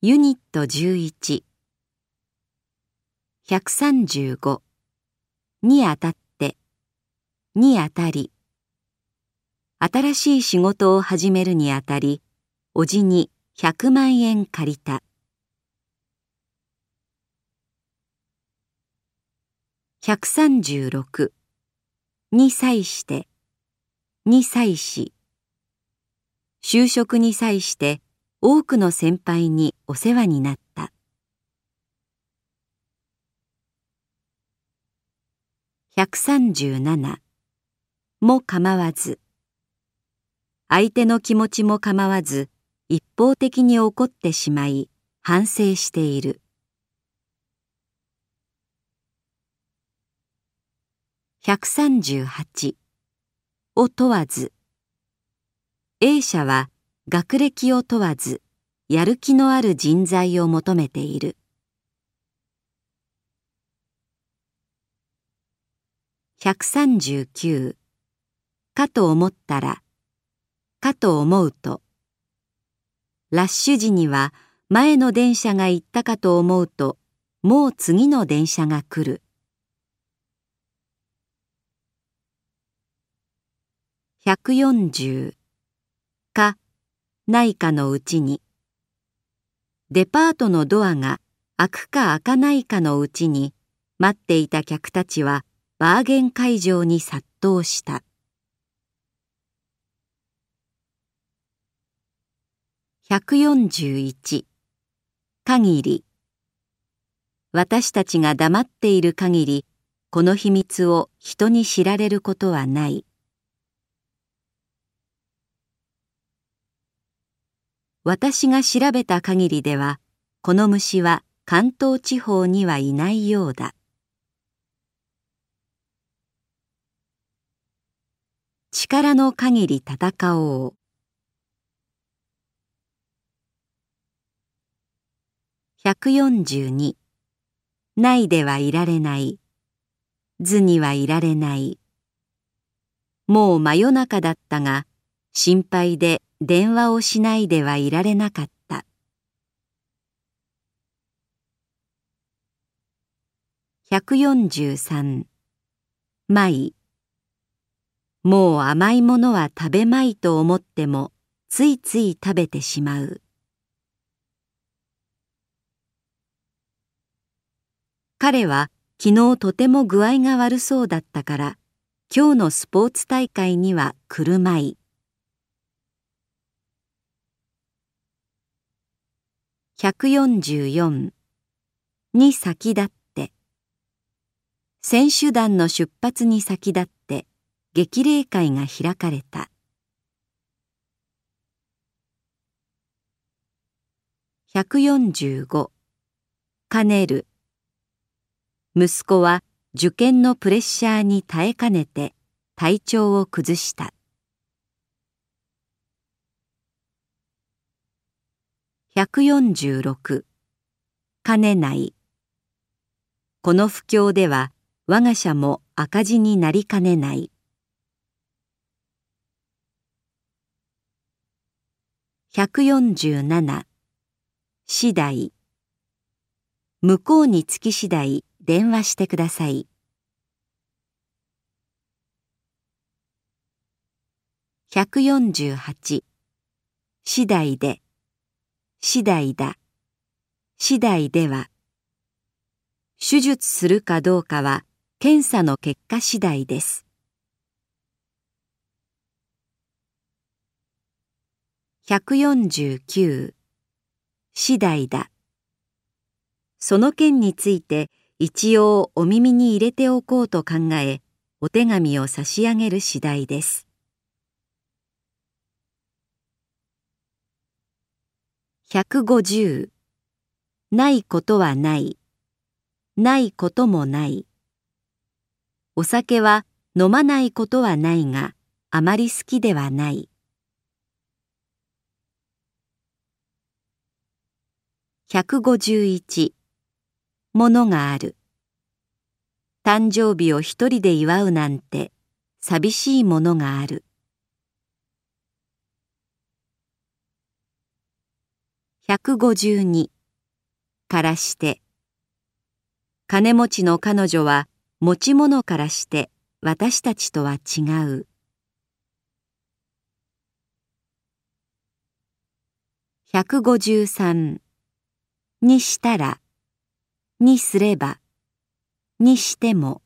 ユニット11 135にあたって。にあたり。新しい仕事を始めるにあたりおじに100万円借りた。136に際して。に際し。就職に際して。多くの先輩にお世話になった。137も構わず。相手の気持ちも構わず一方的に怒ってしまい反省している。138を問わず。A 社は学歴を問わずやる気のある人材を求めている。139かと思ったらかと思うとラッシュ時には前の電車が行ったかと思うともう次の電車が来る。140ないかのうちに。デパートのドアが開くか開かないかのうちに待っていた客たちはバーゲン会場に殺到した。141限り。私たちが黙っている限りこの秘密を人に知られることはない。私が調べた限りではこの虫は関東地方にはいないようだ。力の限り戦おう。142ないではいられない。図にはいられない。もう真夜中だったが心配で電話をしないではいられなかった。143まい。もう甘いものは食べまいと思ってもついつい食べてしまう。彼は昨日とても具合が悪そうだったから今日のスポーツ大会には来るまい。144に先立って。選手団の出発に先立って。激励会が開かれた。145兼ねる。息子は受験のプレッシャーに耐えかねて体調を崩した。146兼ねない。この不況では我が社も赤字になりかねない。147次第。向こうにつき次第電話してください。148次第で。次第だ。次第では。手術するかどうかは検査の結果次第です。149次第だ。その件について一応お耳に入れておこうと考えお手紙を差し上げる次第です。150ないことはない。ないこともない。お酒は飲まないことはないがあまり好きではない。151ものがある。誕生日を一人で祝うなんて寂しいものがある。152からして金持ちの彼女は持ち物からして私たちとは違う。153にしたらにすればにしても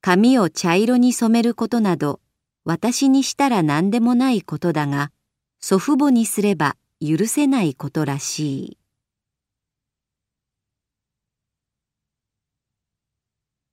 髪を茶色に染めることなど私にしたら何でもないことだが祖父母にすれば許せないことらしい。